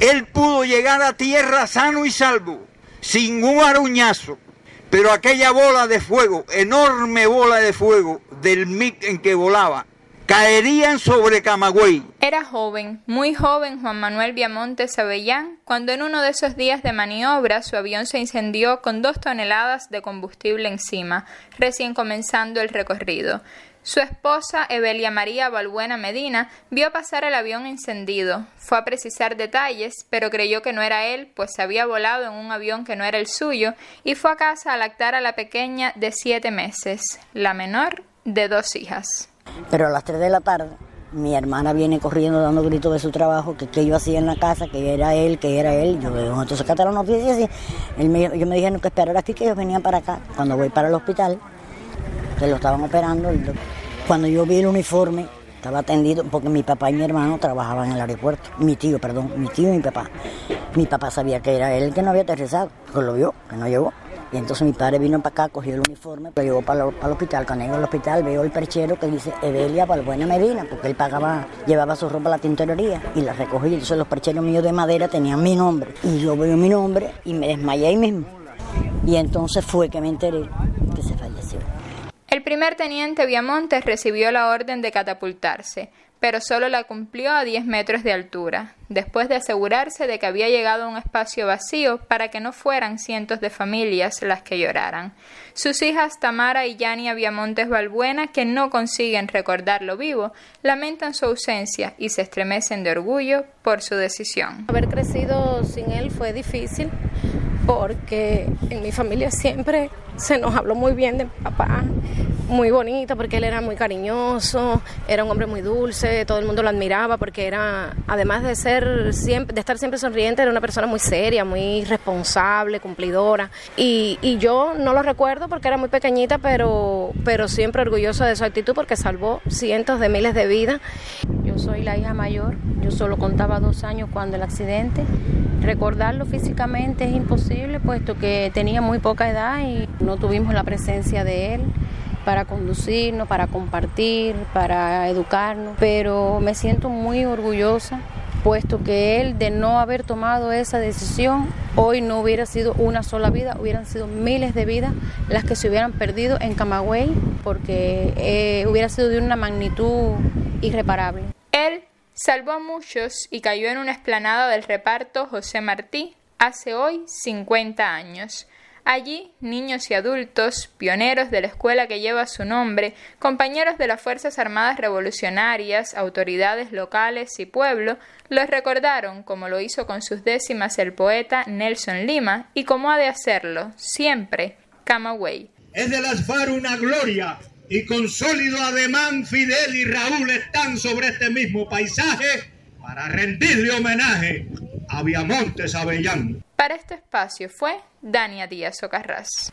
Él pudo llegar a tierra sano y salvo, sin un aruñazo. Pero aquella bola de fuego, enorme bola de fuego del MIG en que volaba, caerían sobre Camagüey. Era joven, muy joven Juan Manuel Viamontes Avellán, cuando en uno de esos días de maniobra su avión se incendió con dos toneladas de combustible encima, recién comenzando el recorrido. Su esposa, Evelia María Balbuena Medina, vio pasar el avión encendido. Fue a precisar detalles, pero creyó que no era él, pues había volado en un avión que no era el suyo, y fue a casa a lactar a la pequeña de siete meses, la menor de dos hijas. Pero a las tres de la tarde, mi hermana viene corriendo dando gritos de su trabajo, que qué yo hacía en la casa, que era él, que era él. Yo entonces acá la noticia y él me, yo me dijeron que esperar aquí, que ellos venían para acá. Cuando voy para el hospital, que lo estaban operando. Cuando yo vi el uniforme, estaba atendido porque mi papá y mi hermano trabajaban en el aeropuerto. Mi tío, perdón, mi tío y mi papá. Mi papá sabía que era él que no había aterrizado, que lo vio, que no llegó. Y entonces mi padre vino para acá, cogió el uniforme, lo llevó para, el hospital. Cuando llegó al hospital veo el perchero que dice Evelia Balbuena Medina, porque él pagaba, llevaba su ropa a la tintorería y la recogí. Entonces los percheros míos de madera tenían mi nombre. Y yo veo mi nombre y me desmayé ahí mismo. Y entonces fue que me enteré que se falleció. El primer teniente Viamontes recibió la orden de catapultarse, pero solo la cumplió a 10 metros de altura, después de asegurarse de que había llegado a un espacio vacío para que no fueran cientos de familias las que lloraran. Sus hijas Tamara y Yania Viamontes Balbuena, que no consiguen recordarlo vivo, lamentan su ausencia y se estremecen de orgullo por su decisión. Haber crecido sin él fue difícil porque en mi familia siempre se nos habló muy bien de papá, muy bonito porque él era muy cariñoso, era un hombre muy dulce, todo el mundo lo admiraba porque era, además de ser siempre, de estar siempre sonriente, era una persona muy seria, muy responsable, cumplidora. Y, y yo no lo recuerdo porque era muy pequeñita, pero, pero siempre orgullosa de su actitud porque salvó cientos de miles de vidas. Yo soy la hija mayor, yo solo contaba dos años cuando el accidente. Recordarlo físicamente es imposible puesto que tenía muy poca edad y no tuvimos la presencia de él para conducirnos, para compartir, para educarnos, pero me siento muy orgullosa puesto que él de no haber tomado esa decisión, hoy no hubiera sido una sola vida, hubieran sido miles de vidas las que se hubieran perdido en Camagüey, porque eh, hubiera sido de una magnitud irreparable. Él salvó a muchos y cayó en una esplanada del reparto José Martí hace hoy 50 años. Allí, niños y adultos, pioneros de la escuela que lleva su nombre, compañeros de las Fuerzas Armadas Revolucionarias, autoridades locales y pueblo, los recordaron como lo hizo con sus décimas el poeta Nelson Lima y como ha de hacerlo siempre Camagüey. Es de las FARC una gloria y con sólido ademán Fidel y Raúl están sobre este mismo paisaje para rendirle homenaje Para este espacio fue Dania Díaz Ocarraz.